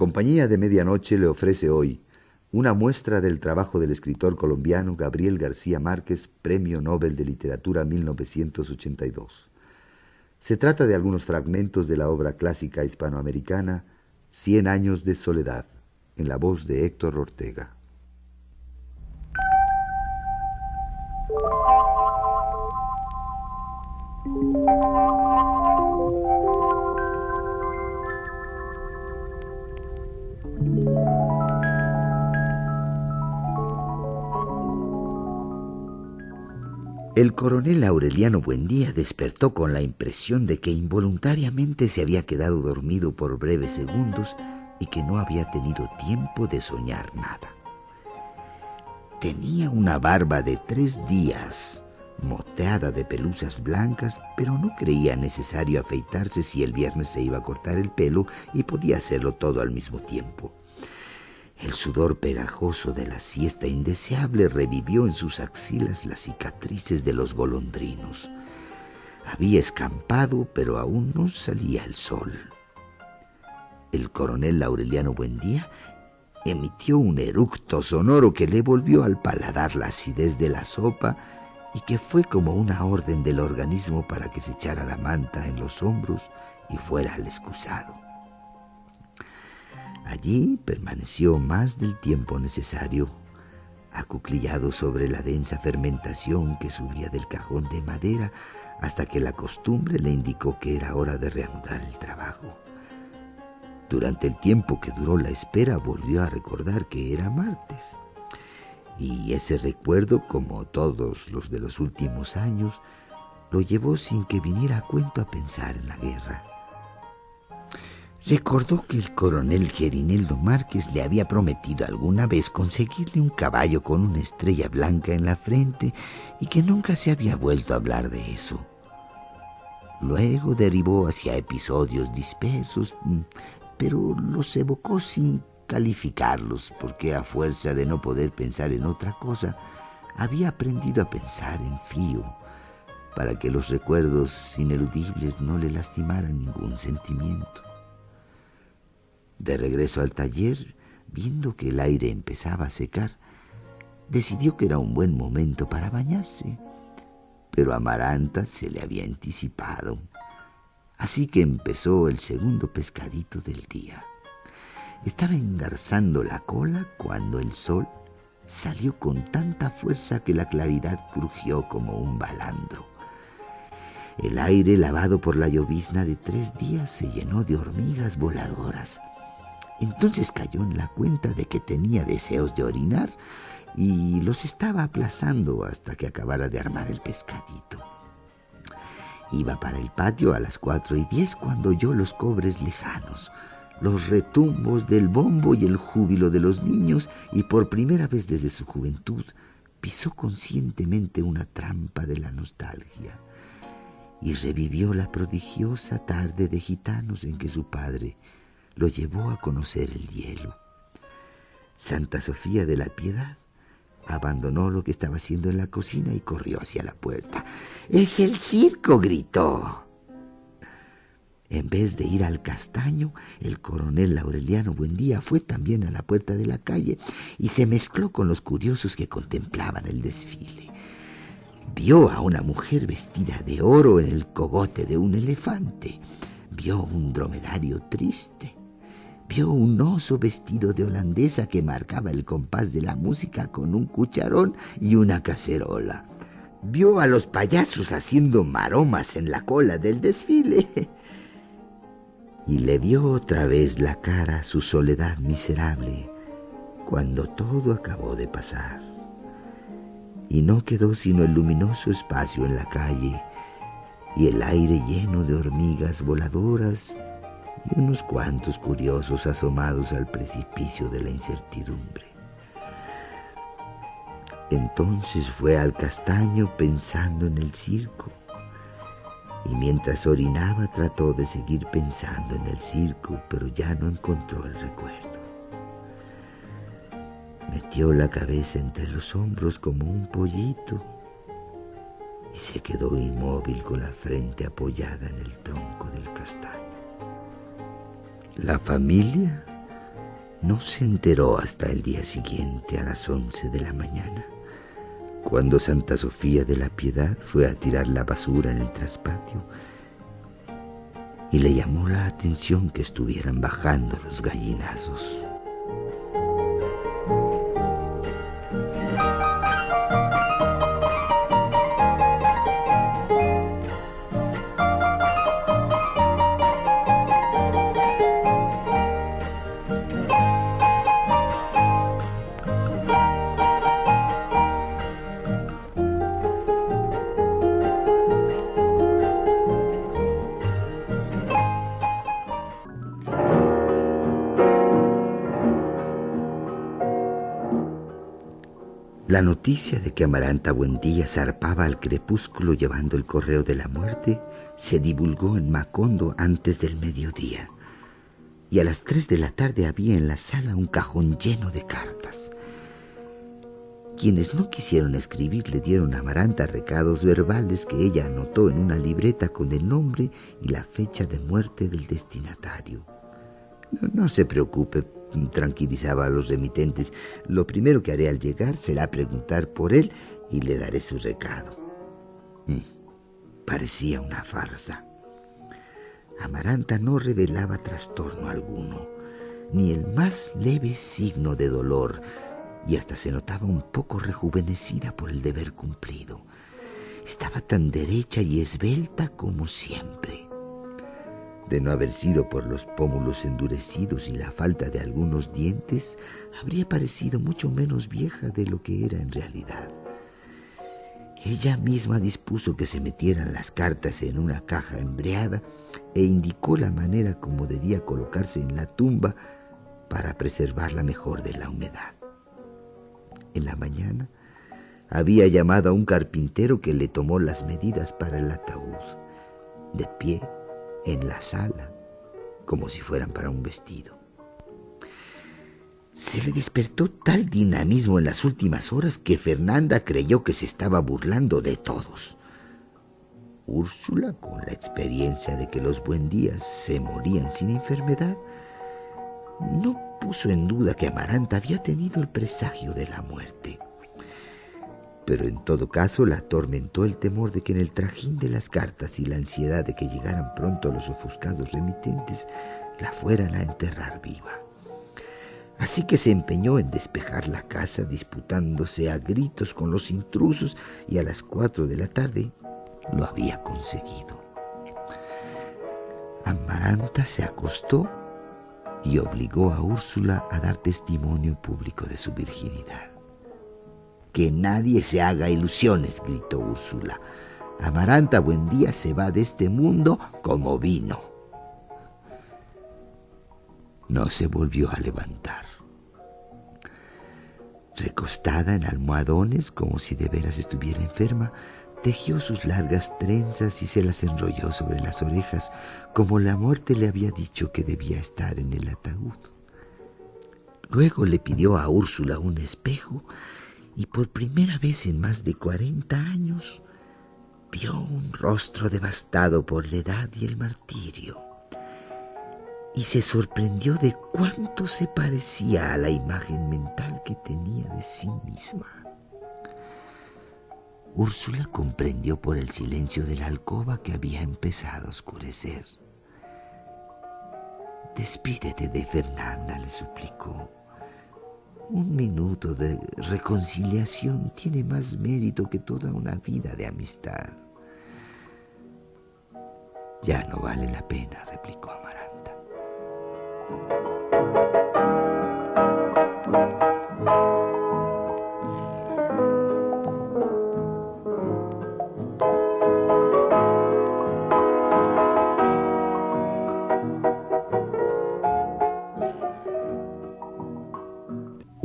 Compañía de Medianoche le ofrece hoy una muestra del trabajo del escritor colombiano Gabriel García Márquez, Premio Nobel de Literatura 1982. Se trata de algunos fragmentos de la obra clásica hispanoamericana Cien años de soledad, en la voz de Héctor Ortega. El coronel Aureliano Buendía despertó con la impresión de que involuntariamente se había quedado dormido por breves segundos y que no había tenido tiempo de soñar nada. Tenía una barba de tres días, moteada de pelusas blancas, pero no creía necesario afeitarse si el viernes se iba a cortar el pelo y podía hacerlo todo al mismo tiempo. El sudor pegajoso de la siesta indeseable revivió en sus axilas las cicatrices de los golondrinos. Había escampado, pero aún no salía el sol. El coronel Aureliano Buendía emitió un eructo sonoro que le volvió al paladar la acidez de la sopa y que fue como una orden del organismo para que se echara la manta en los hombros y fuera al excusado. Allí permaneció más del tiempo necesario, acuclillado sobre la densa fermentación que subía del cajón de madera hasta que la costumbre le indicó que era hora de reanudar el trabajo. Durante el tiempo que duró la espera volvió a recordar que era martes. Y ese recuerdo, como todos los de los últimos años, lo llevó sin que viniera a cuento a pensar en la guerra. Recordó que el coronel Gerineldo Márquez le había prometido alguna vez conseguirle un caballo con una estrella blanca en la frente y que nunca se había vuelto a hablar de eso. Luego derivó hacia episodios dispersos, mm, pero los evocó sin calificarlos, porque a fuerza de no poder pensar en otra cosa, había aprendido a pensar en frío, para que los recuerdos ineludibles no le lastimaran ningún sentimiento. De regreso al taller, viendo que el aire empezaba a secar, decidió que era un buen momento para bañarse. Pero Amaranta se le había anticipado. Así que empezó el segundo pescadito del día. Estaba engarzando la cola cuando el sol salió con tanta fuerza que la claridad crujió como un balandro. El aire lavado por la llovizna de tres días se llenó de hormigas voladoras entonces cayó en la cuenta de que tenía deseos de orinar y los estaba aplazando hasta que acabara de armar el pescadito. Iba para el patio a las cuatro y diez cuando oyó los cobres lejanos, los retumbos del bombo y el júbilo de los niños y por primera vez desde su juventud pisó conscientemente una trampa de la nostalgia y revivió la prodigiosa tarde de gitanos en que su padre lo llevó a conocer el hielo. Santa Sofía de la Piedad abandonó lo que estaba haciendo en la cocina y corrió hacia la puerta. ¡Es el circo! gritó. En vez de ir al castaño, el coronel Aureliano Buendía fue también a la puerta de la calle y se mezcló con los curiosos que contemplaban el desfile. Vio a una mujer vestida de oro en el cogote de un elefante. Vio un dromedario triste vio un oso vestido de holandesa que marcaba el compás de la música con un cucharón y una cacerola. Vio a los payasos haciendo maromas en la cola del desfile. Y le vio otra vez la cara a su soledad miserable cuando todo acabó de pasar. Y no quedó sino el luminoso espacio en la calle y el aire lleno de hormigas voladoras y unos cuantos curiosos asomados al precipicio de la incertidumbre. Entonces fue al castaño pensando en el circo, y mientras orinaba trató de seguir pensando en el circo, pero ya no encontró el recuerdo. Metió la cabeza entre los hombros como un pollito y se quedó inmóvil con la frente apoyada en el tronco del castaño. La familia No se enteró hasta el día siguiente a las once de la mañana, cuando Santa Sofía de la Piedad fue a tirar la basura en el traspatio y le llamó la atención que estuvieran bajando los gallinazos. La noticia de que Amaranta Buendía zarpaba al crepúsculo llevando el correo de la muerte se divulgó en Macondo antes del mediodía. Y a las tres de la tarde había en la sala un cajón lleno de cartas. Quienes no quisieron escribir le dieron a Amaranta recados verbales que ella anotó en una libreta con el nombre y la fecha de muerte del destinatario. No, no se preocupe tranquilizaba a los remitentes. Lo primero que haré al llegar será preguntar por él y le daré su recado. Mm, parecía una farsa. Amaranta no revelaba trastorno alguno, ni el más leve signo de dolor, y hasta se notaba un poco rejuvenecida por el deber cumplido. Estaba tan derecha y esbelta como siempre de no haber sido por los pómulos endurecidos y la falta de algunos dientes, habría parecido mucho menos vieja de lo que era en realidad. Ella misma dispuso que se metieran las cartas en una caja embreada e indicó la manera como debía colocarse en la tumba para preservarla mejor de la humedad. En la mañana había llamado a un carpintero que le tomó las medidas para el ataúd. De pie, en la sala, como si fueran para un vestido. Se le despertó tal dinamismo en las últimas horas que Fernanda creyó que se estaba burlando de todos. Úrsula, con la experiencia de que los buen días se morían sin enfermedad, no puso en duda que Amaranta había tenido el presagio de la muerte pero en todo caso la atormentó el temor de que en el trajín de las cartas y la ansiedad de que llegaran pronto los ofuscados remitentes la fueran a enterrar viva. Así que se empeñó en despejar la casa disputándose a gritos con los intrusos y a las cuatro de la tarde lo había conseguido. Amaranta se acostó y obligó a Úrsula a dar testimonio público de su virginidad. Que nadie se haga ilusiones, gritó Úrsula. Amaranta Buendía se va de este mundo como vino. No se volvió a levantar. Recostada en almohadones como si de veras estuviera enferma, tejió sus largas trenzas y se las enrolló sobre las orejas, como la muerte le había dicho que debía estar en el ataúd. Luego le pidió a Úrsula un espejo y por primera vez en más de cuarenta años vio un rostro devastado por la edad y el martirio y se sorprendió de cuánto se parecía a la imagen mental que tenía de sí misma. Úrsula comprendió por el silencio de la alcoba que había empezado a oscurecer. Despídete de Fernanda, le suplicó. Un minuto de reconciliación tiene más mérito que toda una vida de amistad. Ya no vale la pena, replicó Amaranta.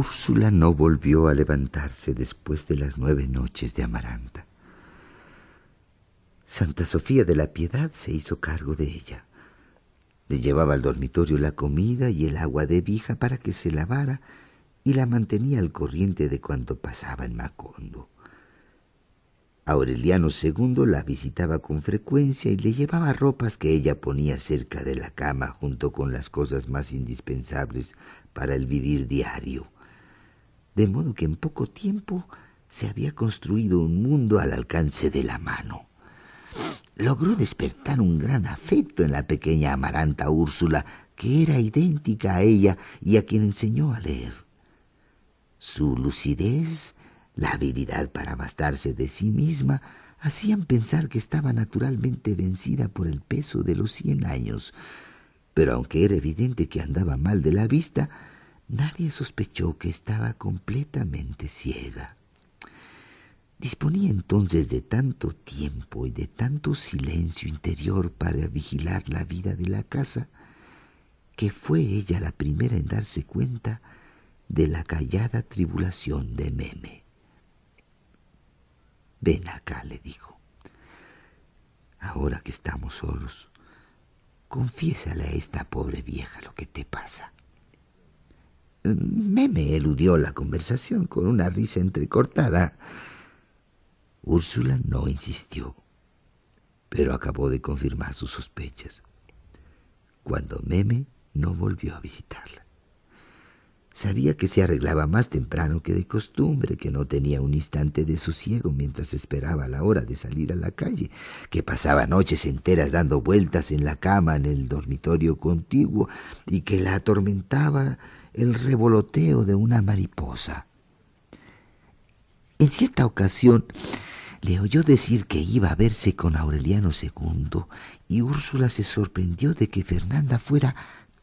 Úrsula no volvió a levantarse después de las nueve noches de Amaranta. Santa Sofía de la Piedad se hizo cargo de ella. Le llevaba al dormitorio la comida y el agua de vija para que se lavara y la mantenía al corriente de cuanto pasaba en Macondo. Aureliano II la visitaba con frecuencia y le llevaba ropas que ella ponía cerca de la cama junto con las cosas más indispensables para el vivir diario. De modo que en poco tiempo se había construido un mundo al alcance de la mano. Logró despertar un gran afecto en la pequeña amaranta Úrsula, que era idéntica a ella y a quien enseñó a leer. Su lucidez, la habilidad para bastarse de sí misma, hacían pensar que estaba naturalmente vencida por el peso de los cien años. Pero aunque era evidente que andaba mal de la vista, nadie sospechó que estaba completamente ciega. Disponía entonces de tanto tiempo y de tanto silencio interior para vigilar la vida de la casa, que fue ella la primera en darse cuenta de la callada tribulación de Meme. Ven acá, le dijo. Ahora que estamos solos, confiésale a esta pobre vieja lo que te pasa. Meme eludió la conversación con una risa entrecortada. Úrsula no insistió, pero acabó de confirmar sus sospechas, cuando Meme no volvió a visitarla. Sabía que se arreglaba más temprano que de costumbre, que no tenía un instante de sosiego mientras esperaba la hora de salir a la calle, que pasaba noches enteras dando vueltas en la cama en el dormitorio contiguo y que la atormentaba el revoloteo de una mariposa. En cierta ocasión le oyó decir que iba a verse con Aureliano II y Úrsula se sorprendió de que Fernanda fuera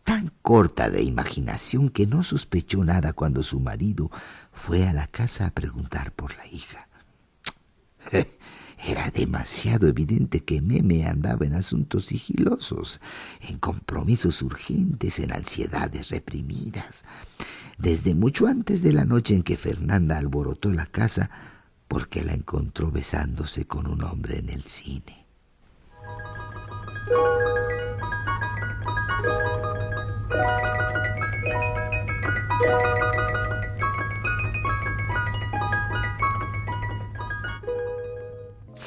tan corta de imaginación que no sospechó nada cuando su marido fue a la casa a preguntar por la hija. Era demasiado evidente que Meme andaba en asuntos sigilosos, en compromisos urgentes, en ansiedades reprimidas. Desde mucho antes de la noche en que Fernanda alborotó la casa, porque la encontró besándose con un hombre en el cine.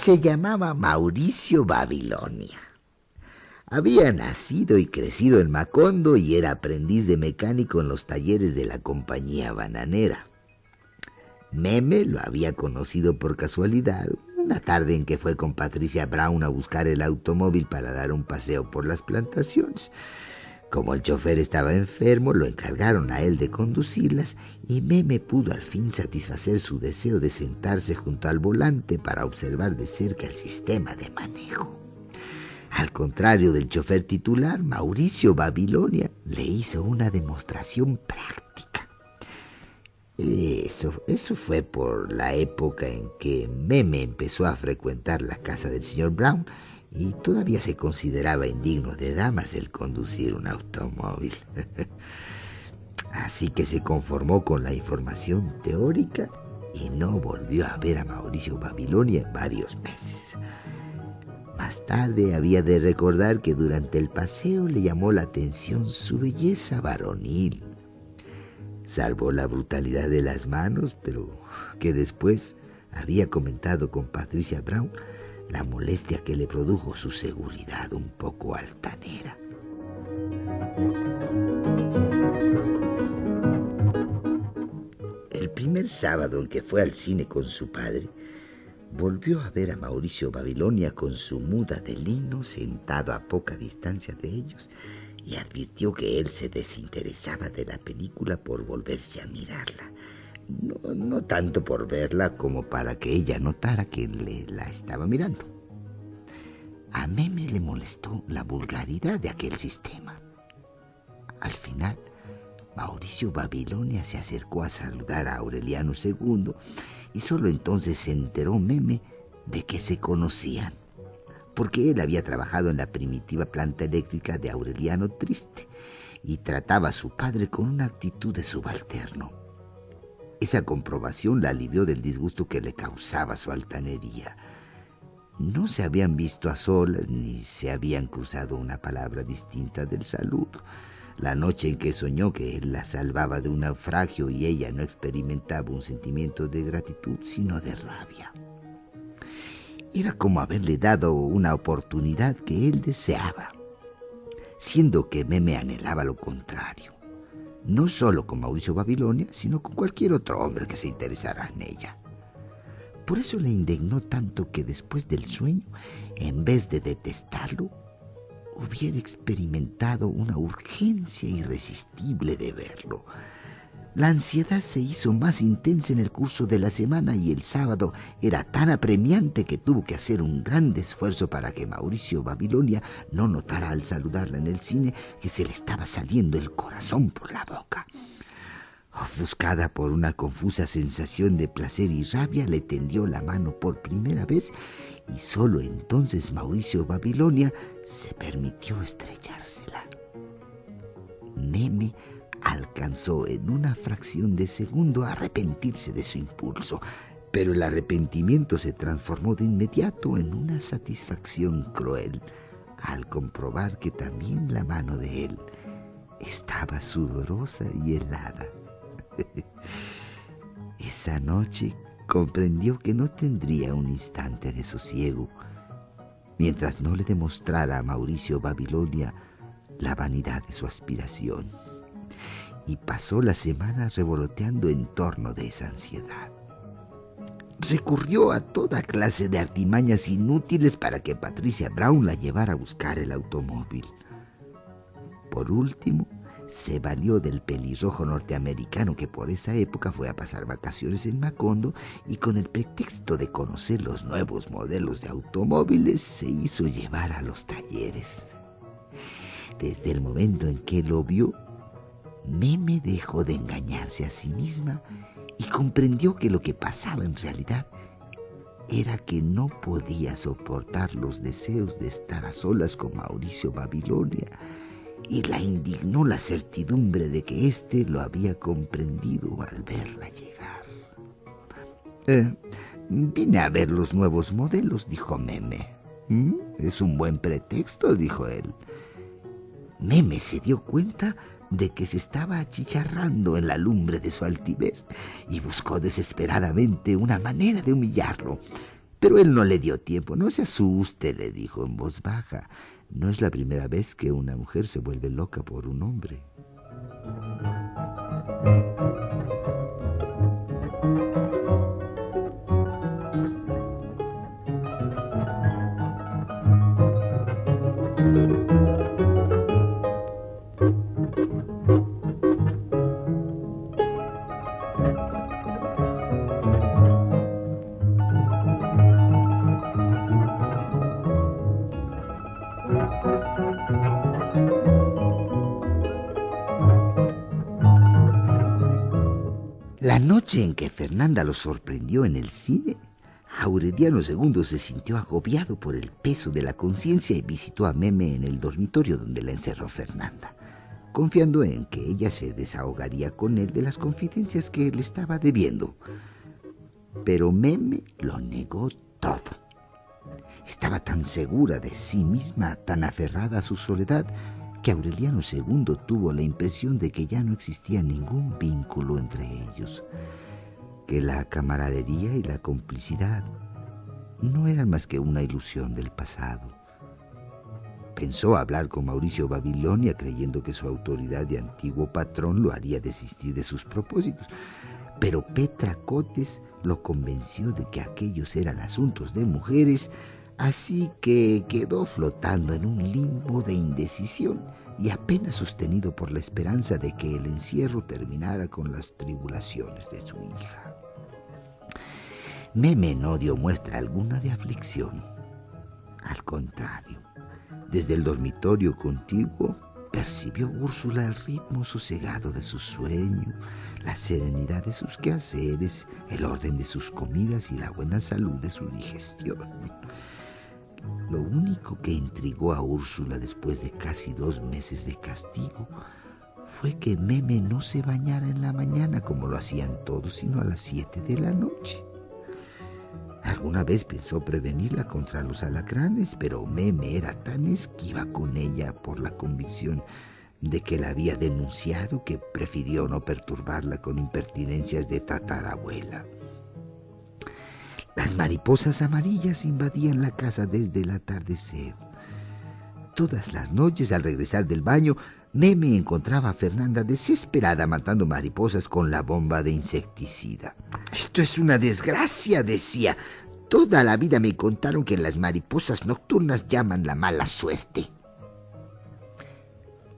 Se llamaba Mauricio Babilonia. Había nacido y crecido en Macondo y era aprendiz de mecánico en los talleres de la compañía bananera. Meme lo había conocido por casualidad una tarde en que fue con Patricia Brown a buscar el automóvil para dar un paseo por las plantaciones. Como el chofer estaba enfermo, lo encargaron a él de conducirlas y Meme pudo al fin satisfacer su deseo de sentarse junto al volante para observar de cerca el sistema de manejo. Al contrario del chofer titular, Mauricio Babilonia le hizo una demostración práctica. Eso, eso fue por la época en que Meme empezó a frecuentar la casa del señor Brown y todavía se consideraba indigno de damas el conducir un automóvil. Así que se conformó con la información teórica y no volvió a ver a Mauricio Babilonia en varios meses. Más tarde había de recordar que durante el paseo le llamó la atención su belleza varonil salvo la brutalidad de las manos, pero que después había comentado con Patricia Brown la molestia que le produjo su seguridad un poco altanera. El primer sábado en que fue al cine con su padre, volvió a ver a Mauricio Babilonia con su muda de lino sentado a poca distancia de ellos y advirtió que él se desinteresaba de la película por volverse a mirarla. No, tanto por verla como para que ella notara que le la estaba mirando. A Meme le molestó la vulgaridad de aquel sistema. Al final, Mauricio Babilonia se acercó a saludar a Aureliano II y solo entonces se enteró Meme de que se conocían porque él había trabajado en la primitiva planta eléctrica de Aureliano Triste y trataba a su padre con una actitud de subalterno. Esa comprobación la alivió del disgusto que le causaba su altanería. No se habían visto a solas ni se habían cruzado una palabra distinta del saludo. La noche en que soñó que él la salvaba de un naufragio y ella no experimentaba un sentimiento de gratitud, sino de rabia. Era como haberle dado una oportunidad que él deseaba, siendo que Meme anhelaba lo contrario, no solo con Mauricio Babilonia, sino con cualquier otro hombre que se interesara en ella. Por eso le indignó tanto que después del sueño, en vez de detestarlo, hubiera experimentado una urgencia irresistible de verlo, la ansiedad se hizo más intensa en el curso de la semana y el sábado era tan apremiante que tuvo que hacer un gran esfuerzo para que Mauricio Babilonia no notara al saludarla en el cine que se le estaba saliendo el corazón por la boca. Ofuscada por una confusa sensación de placer y rabia, le tendió la mano por primera vez y solo entonces Mauricio Babilonia se permitió estrechársela. Meme alcanzó en una fracción de segundo a arrepentirse de su impulso, pero el arrepentimiento se transformó de inmediato en una satisfacción cruel al comprobar que también la mano de él estaba sudorosa y helada. Esa noche comprendió que no tendría un instante de sosiego mientras no le demostrara a Mauricio Babilonia la vanidad de su aspiración y pasó la semana revoloteando en torno de esa ansiedad. Recurrió a toda clase de artimañas inútiles para que Patricia Brown la llevara a buscar el automóvil. Por último, se valió del pelirrojo norteamericano que por esa época fue a pasar vacaciones en Macondo y con el pretexto de conocer los nuevos modelos de automóviles se hizo llevar a los talleres. Desde el momento en que lo vio, Meme dejó de engañarse a sí misma y comprendió que lo que pasaba en realidad era que no podía soportar los deseos de estar a solas con Mauricio Babilonia y la indignó la certidumbre de que éste lo había comprendido al verla llegar. Eh, vine a ver los nuevos modelos, dijo Meme. ¿Mm? Es un buen pretexto, dijo él. Meme se dio cuenta de que se estaba achicharrando en la lumbre de su altivez y buscó desesperadamente una manera de humillarlo. Pero él no le dio tiempo. No se asuste, le dijo en voz baja. No es la primera vez que una mujer se vuelve loca por un hombre. Noche en que Fernanda lo sorprendió en el cine, Aureliano II se sintió agobiado por el peso de la conciencia y visitó a Meme en el dormitorio donde la encerró Fernanda, confiando en que ella se desahogaría con él de las confidencias que le estaba debiendo. Pero Meme lo negó todo. Estaba tan segura de sí misma, tan aferrada a su soledad, que Aureliano II tuvo la impresión de que ya no existía ningún vínculo entre ellos, que la camaradería y la complicidad no eran más que una ilusión del pasado. Pensó hablar con Mauricio Babilonia creyendo que su autoridad de antiguo patrón lo haría desistir de sus propósitos, pero Petra Cotes lo convenció de que aquellos eran asuntos de mujeres Así que quedó flotando en un limbo de indecisión y apenas sostenido por la esperanza de que el encierro terminara con las tribulaciones de su hija. Meme no dio muestra alguna de aflicción. Al contrario, desde el dormitorio contiguo percibió Úrsula el ritmo sosegado de su sueño, la serenidad de sus quehaceres, el orden de sus comidas y la buena salud de su digestión. Lo único que intrigó a Úrsula después de casi dos meses de castigo fue que Meme no se bañara en la mañana como lo hacían todos, sino a las siete de la noche. Alguna vez pensó prevenirla contra los alacranes, pero Meme era tan esquiva con ella por la convicción de que la había denunciado que prefirió no perturbarla con impertinencias de tatarabuela. Las mariposas amarillas invadían la casa desde el atardecer. Todas las noches al regresar del baño, Meme encontraba a Fernanda desesperada matando mariposas con la bomba de insecticida. Esto es una desgracia, decía. Toda la vida me contaron que las mariposas nocturnas llaman la mala suerte.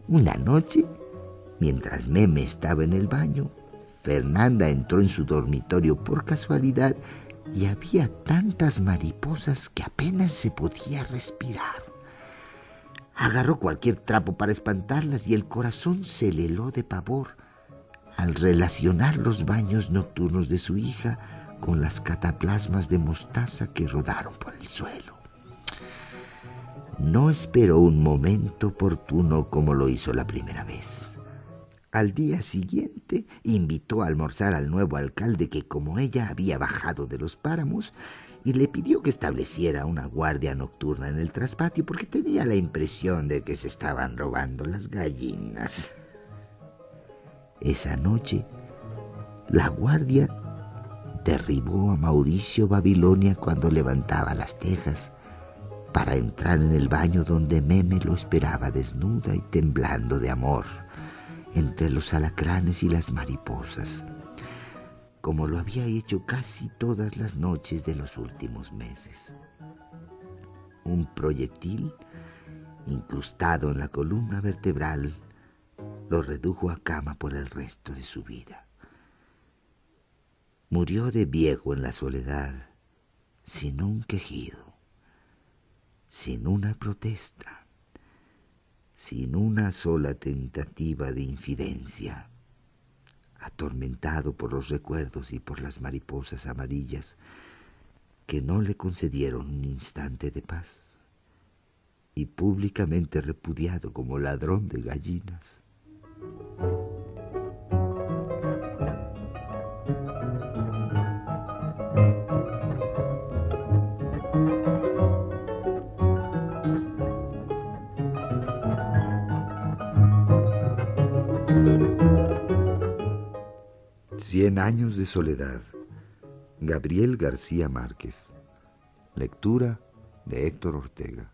Una noche, mientras Meme estaba en el baño, Fernanda entró en su dormitorio por casualidad y había tantas mariposas que apenas se podía respirar. Agarró cualquier trapo para espantarlas y el corazón se le heló de pavor al relacionar los baños nocturnos de su hija con las cataplasmas de mostaza que rodaron por el suelo. No esperó un momento oportuno como lo hizo la primera vez. Al día siguiente invitó a almorzar al nuevo alcalde que como ella había bajado de los páramos y le pidió que estableciera una guardia nocturna en el traspatio porque tenía la impresión de que se estaban robando las gallinas. Esa noche, la guardia derribó a Mauricio Babilonia cuando levantaba las tejas para entrar en el baño donde Meme lo esperaba desnuda y temblando de amor entre los alacranes y las mariposas como lo había hecho casi todas las noches de los últimos meses. Un proyectil, incrustado en la columna vertebral, lo redujo a cama por el resto de su vida. Murió de viejo en la soledad, sin un quejido, sin una protesta, sin una sola tentativa de infidencia atormentado por los recuerdos y por las mariposas amarillas que no le concedieron un instante de paz, y públicamente repudiado como ladrón de gallinas. Cien años de soledad. Gabriel García Márquez. Lectura de Héctor Ortega.